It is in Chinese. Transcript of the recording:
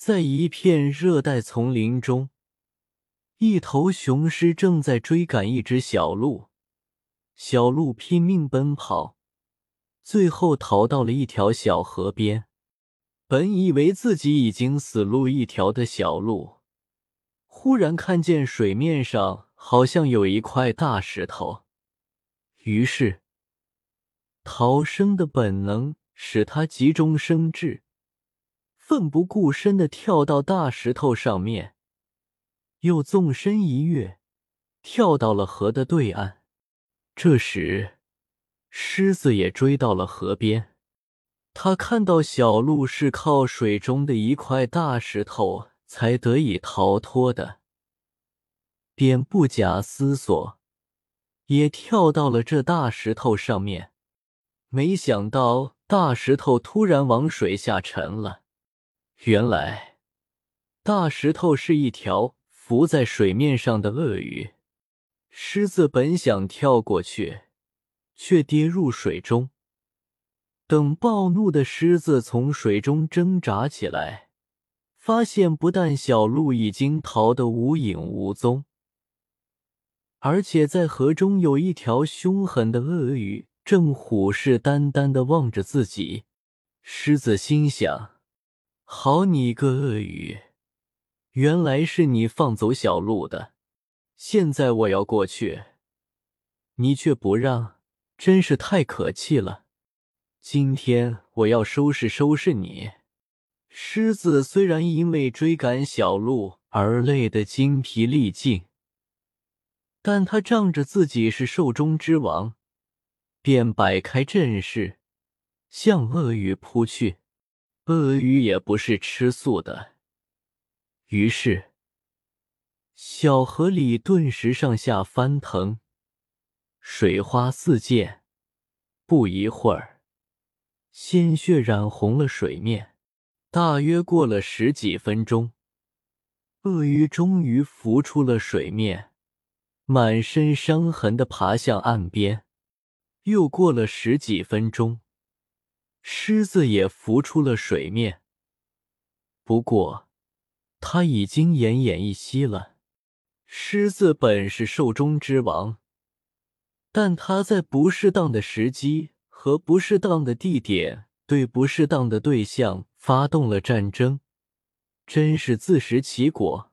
在一片热带丛林中，一头雄狮正在追赶一只小鹿。小鹿拼命奔跑，最后逃到了一条小河边。本以为自己已经死路一条的小鹿，忽然看见水面上好像有一块大石头，于是逃生的本能使他急中生智，奋不顾身的跳到大石头上面，又纵身一跃，跳到了河的对岸。这时，狮子也追到了河边。他看到小鹿是靠水中的一块大石头才得以逃脱的，便不假思索，也跳到了这大石头上面。没想到大石头突然往水下沉了。原来，大石头是一条浮在水面上的鳄鱼。狮子本想跳过去，却跌入水中。等暴怒的狮子从水中挣扎起来，发现不但小鹿已经逃得无影无踪，而且在河中有一条凶狠的鳄鱼正虎视眈眈的望着自己。狮子心想：“好你个鳄鱼，原来是你放走小鹿的！现在我要过去，你却不让，真是太可气了。”今天我要收拾收拾你！狮子虽然因为追赶小鹿而累得精疲力尽，但他仗着自己是兽中之王，便摆开阵势向鳄鱼扑去。鳄鱼也不是吃素的，于是小河里顿时上下翻腾，水花四溅。不一会儿。鲜血染红了水面，大约过了十几分钟，鳄鱼终于浮出了水面，满身伤痕的爬向岸边。又过了十几分钟，狮子也浮出了水面，不过他已经奄奄一息了。狮子本是兽中之王，但他在不适当的时机。和不适当的地点对不适当的对象发动了战争，真是自食其果。